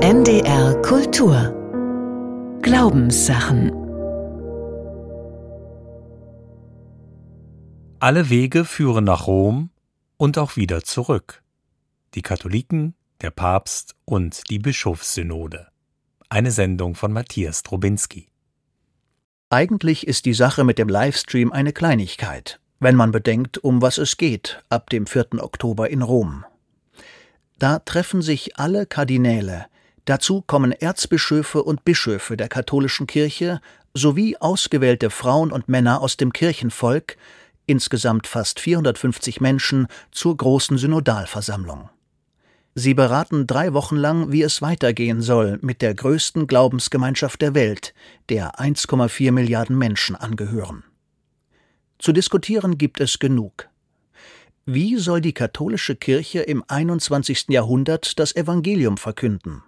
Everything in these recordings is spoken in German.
NDR Kultur Glaubenssachen Alle Wege führen nach Rom und auch wieder zurück. Die Katholiken, der Papst und die Bischofssynode. Eine Sendung von Matthias Drobinski. Eigentlich ist die Sache mit dem Livestream eine Kleinigkeit, wenn man bedenkt, um was es geht ab dem 4. Oktober in Rom. Da treffen sich alle Kardinäle, dazu kommen Erzbischöfe und Bischöfe der katholischen Kirche sowie ausgewählte Frauen und Männer aus dem Kirchenvolk, insgesamt fast 450 Menschen, zur großen Synodalversammlung. Sie beraten drei Wochen lang, wie es weitergehen soll mit der größten Glaubensgemeinschaft der Welt, der 1,4 Milliarden Menschen angehören. Zu diskutieren gibt es genug. Wie soll die katholische Kirche im 21. Jahrhundert das Evangelium verkünden?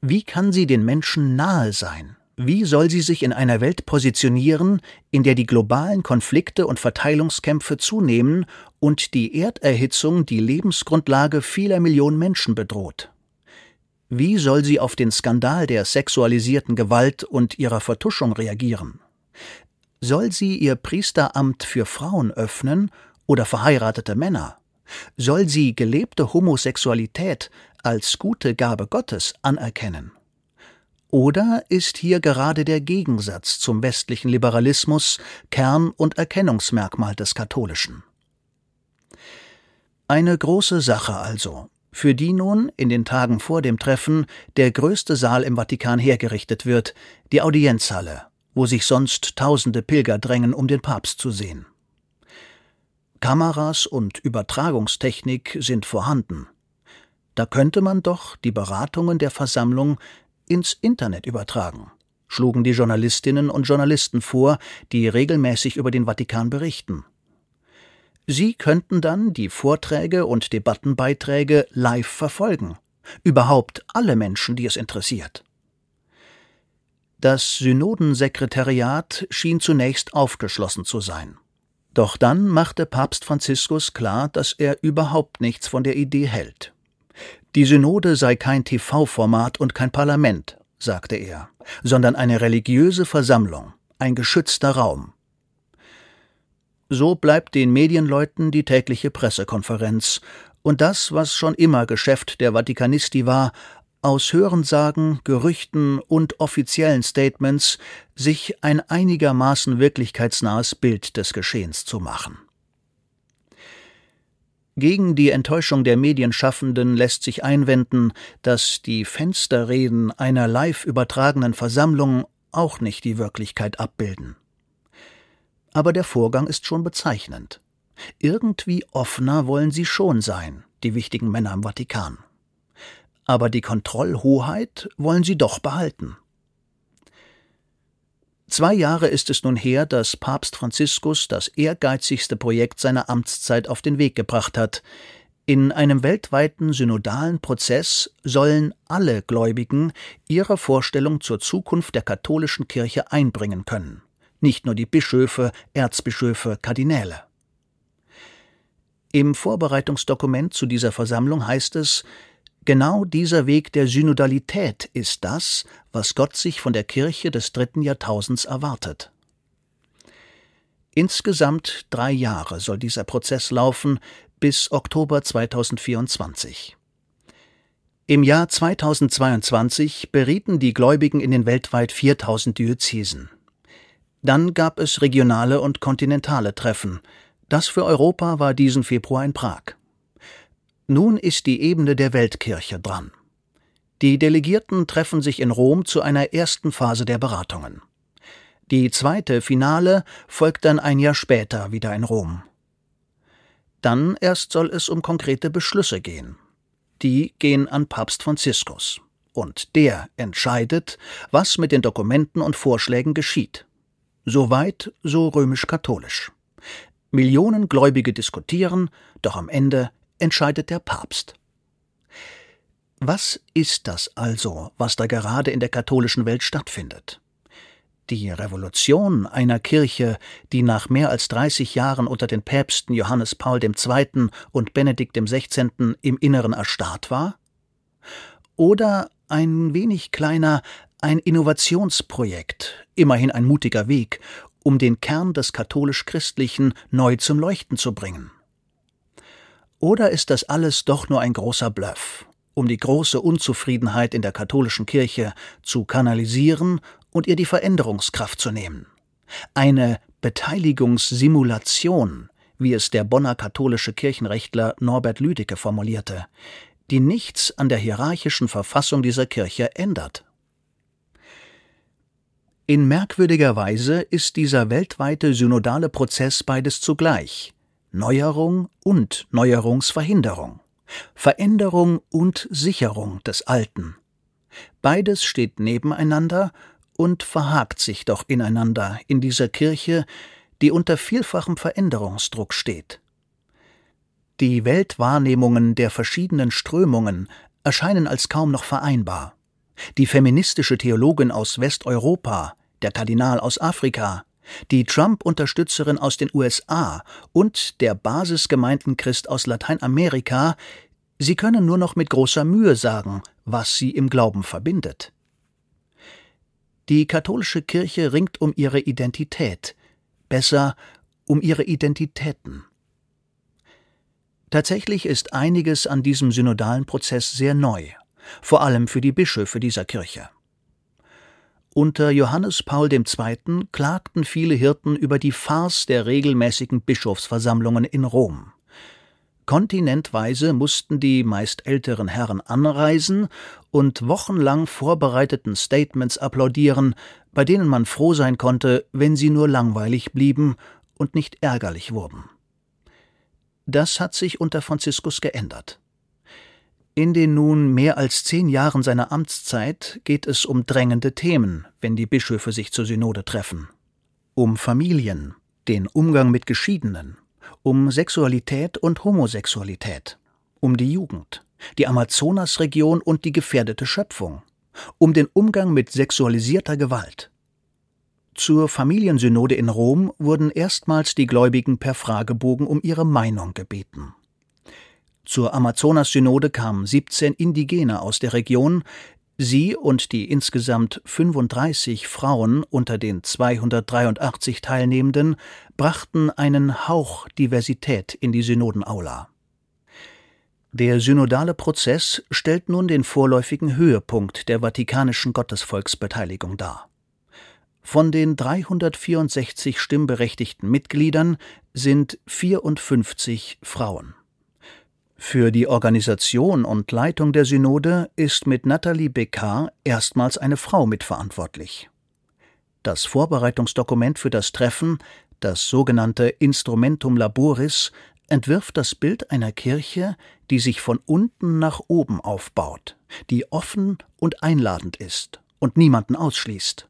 Wie kann sie den Menschen nahe sein? Wie soll sie sich in einer Welt positionieren, in der die globalen Konflikte und Verteilungskämpfe zunehmen und die Erderhitzung die Lebensgrundlage vieler Millionen Menschen bedroht? Wie soll sie auf den Skandal der sexualisierten Gewalt und ihrer Vertuschung reagieren? Soll sie ihr Priesteramt für Frauen öffnen oder verheiratete Männer? Soll sie gelebte Homosexualität als gute Gabe Gottes anerkennen? Oder ist hier gerade der Gegensatz zum westlichen Liberalismus Kern und Erkennungsmerkmal des Katholischen? Eine große Sache also, für die nun in den Tagen vor dem Treffen der größte Saal im Vatikan hergerichtet wird, die Audienzhalle, wo sich sonst tausende Pilger drängen, um den Papst zu sehen. Kameras und Übertragungstechnik sind vorhanden. Da könnte man doch die Beratungen der Versammlung ins Internet übertragen, schlugen die Journalistinnen und Journalisten vor, die regelmäßig über den Vatikan berichten. Sie könnten dann die Vorträge und Debattenbeiträge live verfolgen, überhaupt alle Menschen, die es interessiert. Das Synodensekretariat schien zunächst aufgeschlossen zu sein. Doch dann machte Papst Franziskus klar, dass er überhaupt nichts von der Idee hält. Die Synode sei kein TV-Format und kein Parlament, sagte er, sondern eine religiöse Versammlung, ein geschützter Raum. So bleibt den Medienleuten die tägliche Pressekonferenz und das, was schon immer Geschäft der Vatikanisti war, aus Hörensagen, Gerüchten und offiziellen Statements sich ein einigermaßen wirklichkeitsnahes Bild des Geschehens zu machen. Gegen die Enttäuschung der Medienschaffenden lässt sich einwenden, dass die Fensterreden einer live übertragenen Versammlung auch nicht die Wirklichkeit abbilden. Aber der Vorgang ist schon bezeichnend. Irgendwie offener wollen sie schon sein, die wichtigen Männer im Vatikan aber die Kontrollhoheit wollen sie doch behalten. Zwei Jahre ist es nun her, dass Papst Franziskus das ehrgeizigste Projekt seiner Amtszeit auf den Weg gebracht hat. In einem weltweiten synodalen Prozess sollen alle Gläubigen ihre Vorstellung zur Zukunft der katholischen Kirche einbringen können, nicht nur die Bischöfe, Erzbischöfe, Kardinäle. Im Vorbereitungsdokument zu dieser Versammlung heißt es, Genau dieser Weg der Synodalität ist das, was Gott sich von der Kirche des dritten Jahrtausends erwartet. Insgesamt drei Jahre soll dieser Prozess laufen, bis Oktober 2024. Im Jahr 2022 berieten die Gläubigen in den weltweit 4000 Diözesen. Dann gab es regionale und kontinentale Treffen. Das für Europa war diesen Februar in Prag. Nun ist die Ebene der Weltkirche dran. Die Delegierten treffen sich in Rom zu einer ersten Phase der Beratungen. Die zweite Finale folgt dann ein Jahr später wieder in Rom. Dann erst soll es um konkrete Beschlüsse gehen. Die gehen an Papst Franziskus. Und der entscheidet, was mit den Dokumenten und Vorschlägen geschieht. Soweit so römisch-katholisch. Millionen Gläubige diskutieren, doch am Ende entscheidet der Papst. Was ist das also, was da gerade in der katholischen Welt stattfindet? Die Revolution einer Kirche, die nach mehr als 30 Jahren unter den Päpsten Johannes Paul II. und Benedikt XVI. im Inneren erstarrt war? Oder ein wenig kleiner, ein Innovationsprojekt, immerhin ein mutiger Weg, um den Kern des katholisch-christlichen neu zum Leuchten zu bringen. Oder ist das alles doch nur ein großer Bluff, um die große Unzufriedenheit in der katholischen Kirche zu kanalisieren und ihr die Veränderungskraft zu nehmen? Eine Beteiligungssimulation, wie es der Bonner katholische Kirchenrechtler Norbert Lüdecke formulierte, die nichts an der hierarchischen Verfassung dieser Kirche ändert. In merkwürdiger Weise ist dieser weltweite synodale Prozess beides zugleich Neuerung und Neuerungsverhinderung, Veränderung und Sicherung des Alten. Beides steht nebeneinander und verhakt sich doch ineinander in dieser Kirche, die unter vielfachem Veränderungsdruck steht. Die Weltwahrnehmungen der verschiedenen Strömungen erscheinen als kaum noch vereinbar. Die feministische Theologin aus Westeuropa, der Kardinal aus Afrika, die Trump-Unterstützerin aus den USA und der Basisgemeindenchrist aus Lateinamerika, sie können nur noch mit großer Mühe sagen, was sie im Glauben verbindet. Die katholische Kirche ringt um ihre Identität, besser um ihre Identitäten. Tatsächlich ist einiges an diesem synodalen Prozess sehr neu, vor allem für die Bischöfe dieser Kirche. Unter Johannes Paul II. klagten viele Hirten über die Farce der regelmäßigen Bischofsversammlungen in Rom. Kontinentweise mussten die meist älteren Herren anreisen und wochenlang vorbereiteten Statements applaudieren, bei denen man froh sein konnte, wenn sie nur langweilig blieben und nicht ärgerlich wurden. Das hat sich unter Franziskus geändert. In den nun mehr als zehn Jahren seiner Amtszeit geht es um drängende Themen, wenn die Bischöfe sich zur Synode treffen. Um Familien, den Umgang mit Geschiedenen, um Sexualität und Homosexualität, um die Jugend, die Amazonasregion und die gefährdete Schöpfung, um den Umgang mit sexualisierter Gewalt, zur Familiensynode in Rom wurden erstmals die Gläubigen per Fragebogen um ihre Meinung gebeten. Zur Amazonas-Synode kamen 17 Indigene aus der Region. Sie und die insgesamt 35 Frauen unter den 283 Teilnehmenden brachten einen Hauch Diversität in die Synodenaula. Der synodale Prozess stellt nun den vorläufigen Höhepunkt der vatikanischen Gottesvolksbeteiligung dar. Von den 364 stimmberechtigten Mitgliedern sind 54 Frauen. Für die Organisation und Leitung der Synode ist mit Nathalie Beccard erstmals eine Frau mitverantwortlich. Das Vorbereitungsdokument für das Treffen, das sogenannte Instrumentum Laboris, entwirft das Bild einer Kirche, die sich von unten nach oben aufbaut, die offen und einladend ist und niemanden ausschließt.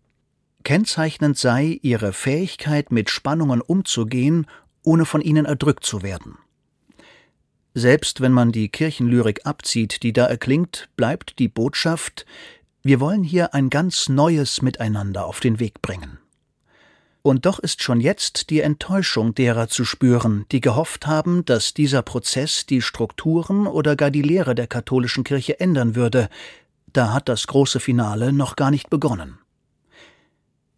Kennzeichnend sei ihre Fähigkeit, mit Spannungen umzugehen, ohne von ihnen erdrückt zu werden. Selbst wenn man die Kirchenlyrik abzieht, die da erklingt, bleibt die Botschaft, wir wollen hier ein ganz neues Miteinander auf den Weg bringen. Und doch ist schon jetzt die Enttäuschung derer zu spüren, die gehofft haben, dass dieser Prozess die Strukturen oder gar die Lehre der katholischen Kirche ändern würde. Da hat das große Finale noch gar nicht begonnen.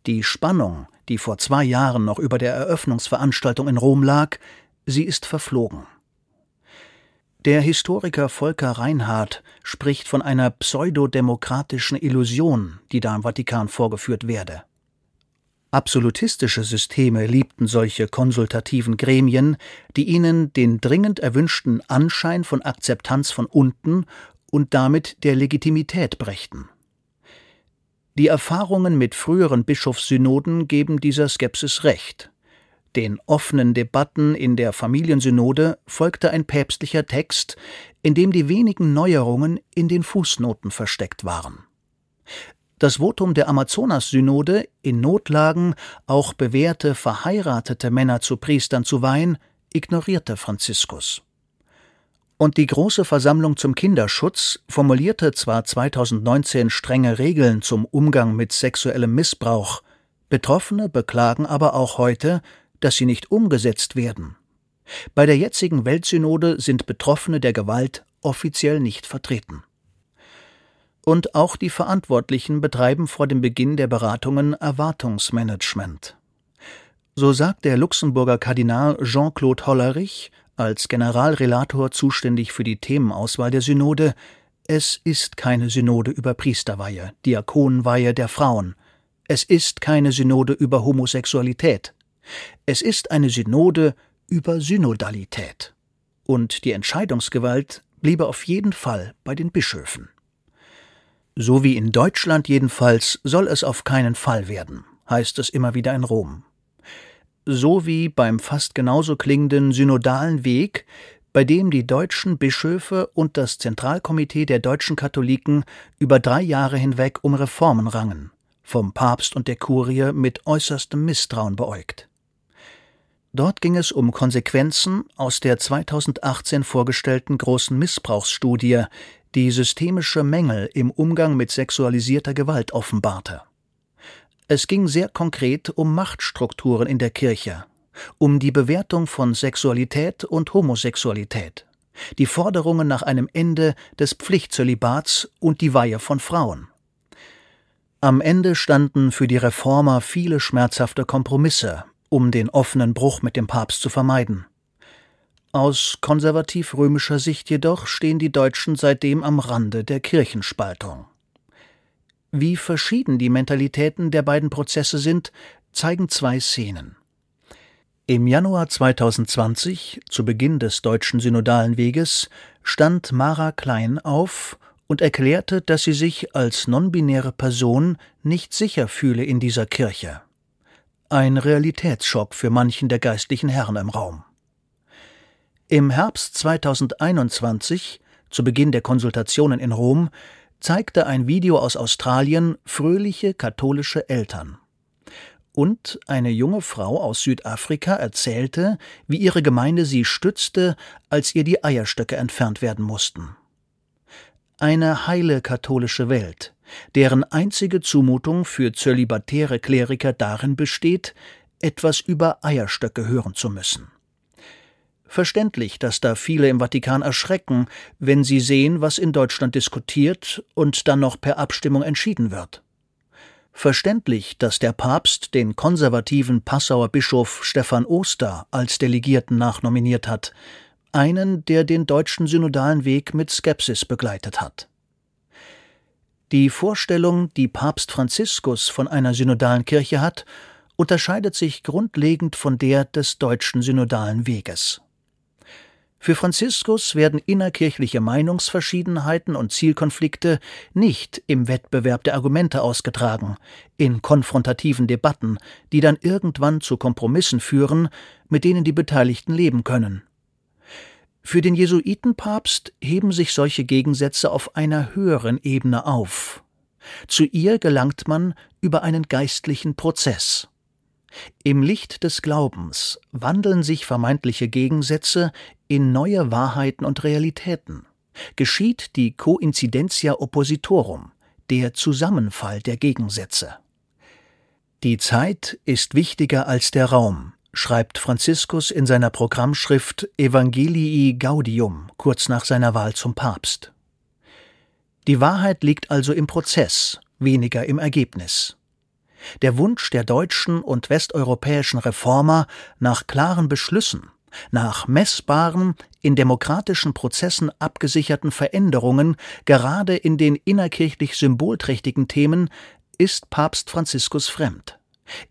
Die Spannung, die vor zwei Jahren noch über der Eröffnungsveranstaltung in Rom lag, sie ist verflogen. Der Historiker Volker Reinhardt spricht von einer pseudodemokratischen Illusion, die da im Vatikan vorgeführt werde. Absolutistische Systeme liebten solche konsultativen Gremien, die ihnen den dringend erwünschten Anschein von Akzeptanz von unten und damit der Legitimität brächten. Die Erfahrungen mit früheren Bischofssynoden geben dieser Skepsis recht. Den offenen Debatten in der Familiensynode folgte ein päpstlicher Text, in dem die wenigen Neuerungen in den Fußnoten versteckt waren. Das Votum der Amazonas-Synode, in Notlagen auch bewährte verheiratete Männer zu Priestern zu weihen, ignorierte Franziskus. Und die Große Versammlung zum Kinderschutz formulierte zwar 2019 strenge Regeln zum Umgang mit sexuellem Missbrauch, Betroffene beklagen aber auch heute, dass sie nicht umgesetzt werden. Bei der jetzigen Weltsynode sind Betroffene der Gewalt offiziell nicht vertreten. Und auch die Verantwortlichen betreiben vor dem Beginn der Beratungen Erwartungsmanagement. So sagt der Luxemburger Kardinal Jean-Claude Hollerich, als Generalrelator zuständig für die Themenauswahl der Synode, es ist keine Synode über Priesterweihe, Diakonenweihe der Frauen. Es ist keine Synode über Homosexualität. Es ist eine Synode über Synodalität. Und die Entscheidungsgewalt bliebe auf jeden Fall bei den Bischöfen. So wie in Deutschland jedenfalls soll es auf keinen Fall werden, heißt es immer wieder in Rom. So wie beim fast genauso klingenden synodalen Weg, bei dem die deutschen Bischöfe und das Zentralkomitee der deutschen Katholiken über drei Jahre hinweg um Reformen rangen, vom Papst und der Kurie mit äußerstem Misstrauen beäugt. Dort ging es um Konsequenzen aus der 2018 vorgestellten großen Missbrauchsstudie, die systemische Mängel im Umgang mit sexualisierter Gewalt offenbarte. Es ging sehr konkret um Machtstrukturen in der Kirche, um die Bewertung von Sexualität und Homosexualität, die Forderungen nach einem Ende des Pflichtzölibats und die Weihe von Frauen. Am Ende standen für die Reformer viele schmerzhafte Kompromisse, um den offenen Bruch mit dem Papst zu vermeiden. Aus konservativ-römischer Sicht jedoch stehen die Deutschen seitdem am Rande der Kirchenspaltung. Wie verschieden die Mentalitäten der beiden Prozesse sind, zeigen zwei Szenen. Im Januar 2020, zu Beginn des deutschen synodalen Weges, stand Mara Klein auf und erklärte, dass sie sich als nonbinäre Person nicht sicher fühle in dieser Kirche ein Realitätsschock für manchen der geistlichen Herren im Raum. Im Herbst 2021, zu Beginn der Konsultationen in Rom, zeigte ein Video aus Australien fröhliche katholische Eltern. Und eine junge Frau aus Südafrika erzählte, wie ihre Gemeinde sie stützte, als ihr die Eierstöcke entfernt werden mussten. Eine heile katholische Welt, deren einzige Zumutung für zölibatäre Kleriker darin besteht, etwas über Eierstöcke hören zu müssen. Verständlich, dass da viele im Vatikan erschrecken, wenn sie sehen, was in Deutschland diskutiert und dann noch per Abstimmung entschieden wird. Verständlich, dass der Papst den konservativen Passauer Bischof Stefan Oster als Delegierten nachnominiert hat, einen, der den deutschen synodalen Weg mit Skepsis begleitet hat. Die Vorstellung, die Papst Franziskus von einer synodalen Kirche hat, unterscheidet sich grundlegend von der des deutschen synodalen Weges. Für Franziskus werden innerkirchliche Meinungsverschiedenheiten und Zielkonflikte nicht im Wettbewerb der Argumente ausgetragen, in konfrontativen Debatten, die dann irgendwann zu Kompromissen führen, mit denen die Beteiligten leben können. Für den Jesuitenpapst heben sich solche Gegensätze auf einer höheren Ebene auf. Zu ihr gelangt man über einen geistlichen Prozess. Im Licht des Glaubens wandeln sich vermeintliche Gegensätze in neue Wahrheiten und Realitäten. Geschieht die Coincidentia oppositorum, der Zusammenfall der Gegensätze. Die Zeit ist wichtiger als der Raum, schreibt Franziskus in seiner Programmschrift Evangelii Gaudium kurz nach seiner Wahl zum Papst. Die Wahrheit liegt also im Prozess, weniger im Ergebnis. Der Wunsch der deutschen und westeuropäischen Reformer nach klaren Beschlüssen, nach messbaren, in demokratischen Prozessen abgesicherten Veränderungen, gerade in den innerkirchlich symbolträchtigen Themen, ist Papst Franziskus fremd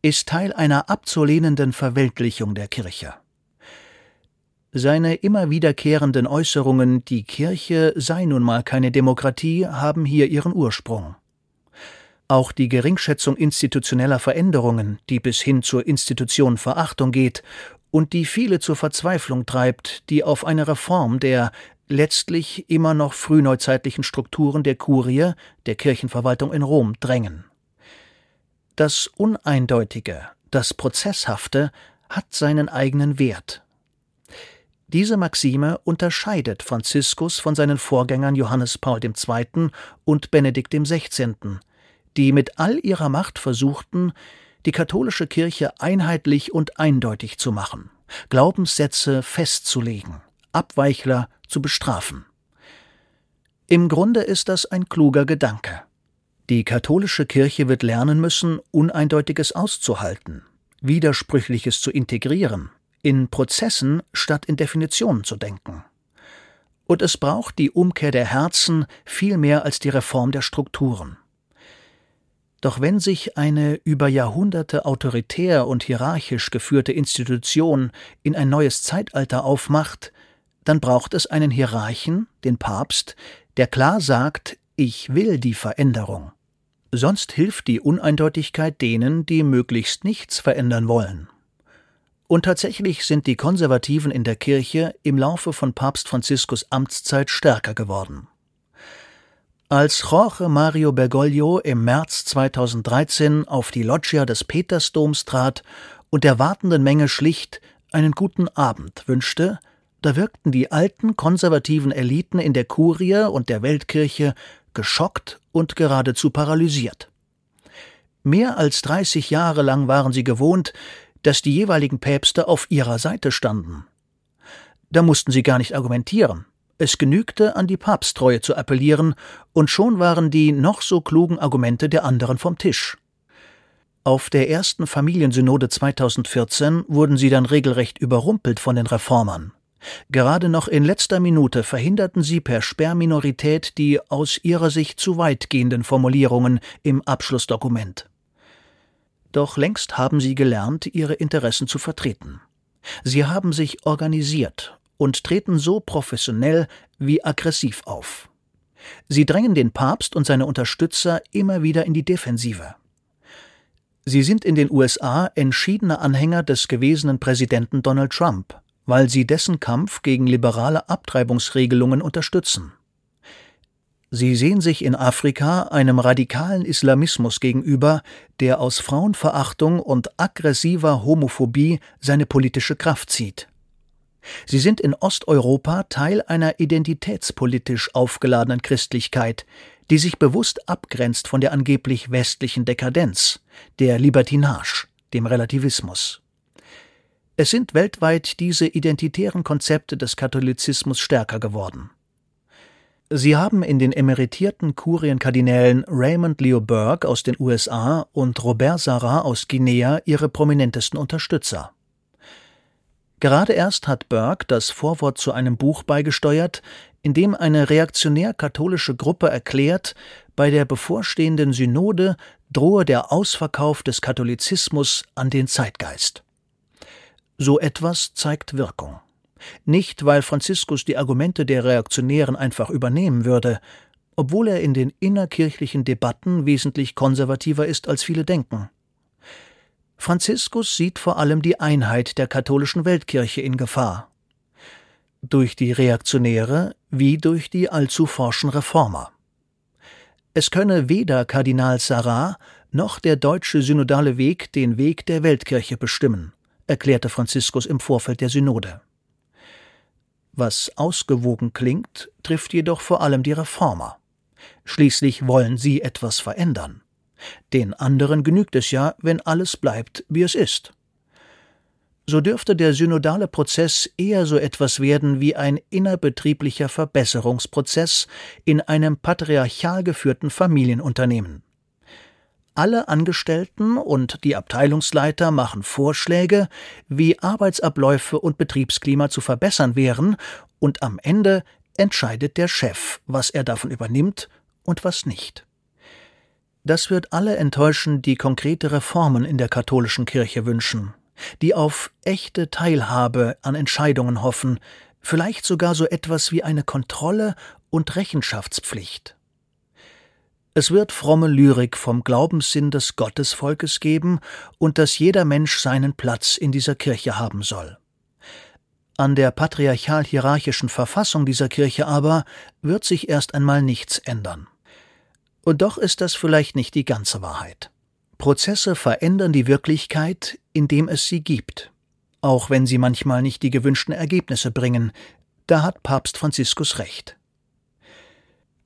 ist Teil einer abzulehnenden Verweltlichung der Kirche. Seine immer wiederkehrenden Äußerungen, die Kirche sei nun mal keine Demokratie, haben hier ihren Ursprung. Auch die Geringschätzung institutioneller Veränderungen, die bis hin zur Institution Verachtung geht und die viele zur Verzweiflung treibt, die auf eine Reform der letztlich immer noch frühneuzeitlichen Strukturen der Kurie, der Kirchenverwaltung in Rom drängen. Das Uneindeutige, das Prozesshafte hat seinen eigenen Wert. Diese Maxime unterscheidet Franziskus von seinen Vorgängern Johannes Paul II. und Benedikt XVI., die mit all ihrer Macht versuchten, die katholische Kirche einheitlich und eindeutig zu machen, Glaubenssätze festzulegen, Abweichler zu bestrafen. Im Grunde ist das ein kluger Gedanke. Die katholische Kirche wird lernen müssen, Uneindeutiges auszuhalten, Widersprüchliches zu integrieren, in Prozessen statt in Definitionen zu denken. Und es braucht die Umkehr der Herzen viel mehr als die Reform der Strukturen. Doch wenn sich eine über Jahrhunderte autoritär und hierarchisch geführte Institution in ein neues Zeitalter aufmacht, dann braucht es einen Hierarchen, den Papst, der klar sagt, ich will die Veränderung. Sonst hilft die Uneindeutigkeit denen, die möglichst nichts verändern wollen. Und tatsächlich sind die Konservativen in der Kirche im Laufe von Papst Franziskus Amtszeit stärker geworden. Als Jorge Mario Bergoglio im März 2013 auf die Loggia des Petersdoms trat und der wartenden Menge schlicht einen guten Abend wünschte, da wirkten die alten konservativen Eliten in der Kurie und der Weltkirche geschockt und geradezu paralysiert. Mehr als 30 Jahre lang waren sie gewohnt, dass die jeweiligen Päpste auf ihrer Seite standen. Da mussten sie gar nicht argumentieren. Es genügte, an die Papsttreue zu appellieren, und schon waren die noch so klugen Argumente der anderen vom Tisch. Auf der ersten Familiensynode 2014 wurden sie dann regelrecht überrumpelt von den Reformern. Gerade noch in letzter Minute verhinderten sie per Sperrminorität die aus ihrer Sicht zu weitgehenden Formulierungen im Abschlussdokument. Doch längst haben sie gelernt, ihre Interessen zu vertreten. Sie haben sich organisiert und treten so professionell wie aggressiv auf. Sie drängen den Papst und seine Unterstützer immer wieder in die Defensive. Sie sind in den USA entschiedene Anhänger des gewesenen Präsidenten Donald Trump, weil sie dessen Kampf gegen liberale Abtreibungsregelungen unterstützen. Sie sehen sich in Afrika einem radikalen Islamismus gegenüber, der aus Frauenverachtung und aggressiver Homophobie seine politische Kraft zieht. Sie sind in Osteuropa Teil einer identitätspolitisch aufgeladenen Christlichkeit, die sich bewusst abgrenzt von der angeblich westlichen Dekadenz, der Libertinage, dem Relativismus. Es sind weltweit diese identitären Konzepte des Katholizismus stärker geworden. Sie haben in den emeritierten Kurienkardinälen Raymond Leo Burke aus den USA und Robert Sarah aus Guinea ihre prominentesten Unterstützer. Gerade erst hat Burke das Vorwort zu einem Buch beigesteuert, in dem eine reaktionär-katholische Gruppe erklärt, bei der bevorstehenden Synode drohe der Ausverkauf des Katholizismus an den Zeitgeist. So etwas zeigt Wirkung. Nicht, weil Franziskus die Argumente der Reaktionären einfach übernehmen würde, obwohl er in den innerkirchlichen Debatten wesentlich konservativer ist, als viele denken. Franziskus sieht vor allem die Einheit der katholischen Weltkirche in Gefahr. Durch die Reaktionäre wie durch die allzu forschen Reformer. Es könne weder Kardinal Sarah noch der deutsche synodale Weg den Weg der Weltkirche bestimmen erklärte Franziskus im Vorfeld der Synode. Was ausgewogen klingt, trifft jedoch vor allem die Reformer. Schließlich wollen sie etwas verändern. Den anderen genügt es ja, wenn alles bleibt, wie es ist. So dürfte der synodale Prozess eher so etwas werden wie ein innerbetrieblicher Verbesserungsprozess in einem patriarchal geführten Familienunternehmen. Alle Angestellten und die Abteilungsleiter machen Vorschläge, wie Arbeitsabläufe und Betriebsklima zu verbessern wären, und am Ende entscheidet der Chef, was er davon übernimmt und was nicht. Das wird alle enttäuschen, die konkrete Reformen in der katholischen Kirche wünschen, die auf echte Teilhabe an Entscheidungen hoffen, vielleicht sogar so etwas wie eine Kontrolle und Rechenschaftspflicht. Es wird fromme Lyrik vom Glaubenssinn des Gottesvolkes geben und dass jeder Mensch seinen Platz in dieser Kirche haben soll. An der patriarchal-hierarchischen Verfassung dieser Kirche aber wird sich erst einmal nichts ändern. Und doch ist das vielleicht nicht die ganze Wahrheit. Prozesse verändern die Wirklichkeit, indem es sie gibt, auch wenn sie manchmal nicht die gewünschten Ergebnisse bringen, da hat Papst Franziskus recht.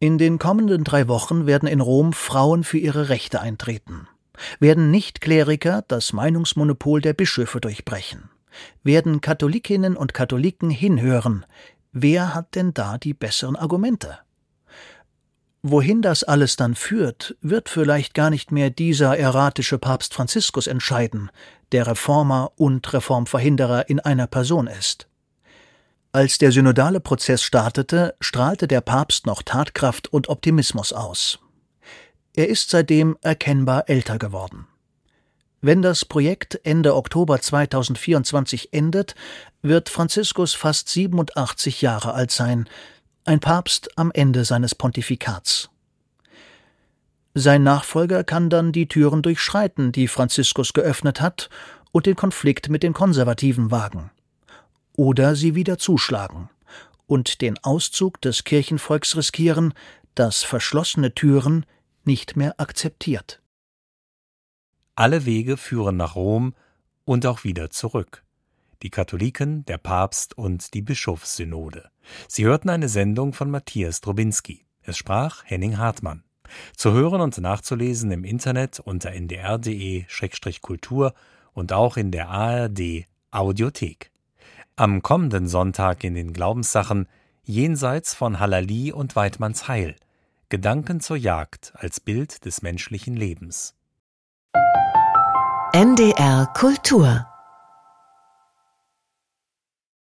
In den kommenden drei Wochen werden in Rom Frauen für ihre Rechte eintreten. Werden Nicht-Kleriker das Meinungsmonopol der Bischöfe durchbrechen? Werden Katholikinnen und Katholiken hinhören? Wer hat denn da die besseren Argumente? Wohin das alles dann führt, wird vielleicht gar nicht mehr dieser erratische Papst Franziskus entscheiden, der Reformer und Reformverhinderer in einer Person ist. Als der synodale Prozess startete, strahlte der Papst noch Tatkraft und Optimismus aus. Er ist seitdem erkennbar älter geworden. Wenn das Projekt Ende Oktober 2024 endet, wird Franziskus fast 87 Jahre alt sein, ein Papst am Ende seines Pontifikats. Sein Nachfolger kann dann die Türen durchschreiten, die Franziskus geöffnet hat, und den Konflikt mit den Konservativen wagen. Oder sie wieder zuschlagen und den Auszug des Kirchenvolks riskieren, das verschlossene Türen nicht mehr akzeptiert. Alle Wege führen nach Rom und auch wieder zurück die Katholiken, der Papst und die Bischofssynode. Sie hörten eine Sendung von Matthias Drobinski. Es sprach Henning Hartmann. Zu hören und nachzulesen im Internet unter ndr.de-kultur und auch in der ARD Audiothek. Am kommenden Sonntag in den Glaubenssachen Jenseits von Halali und Weidmanns Heil. Gedanken zur Jagd als Bild des menschlichen Lebens. NDR Kultur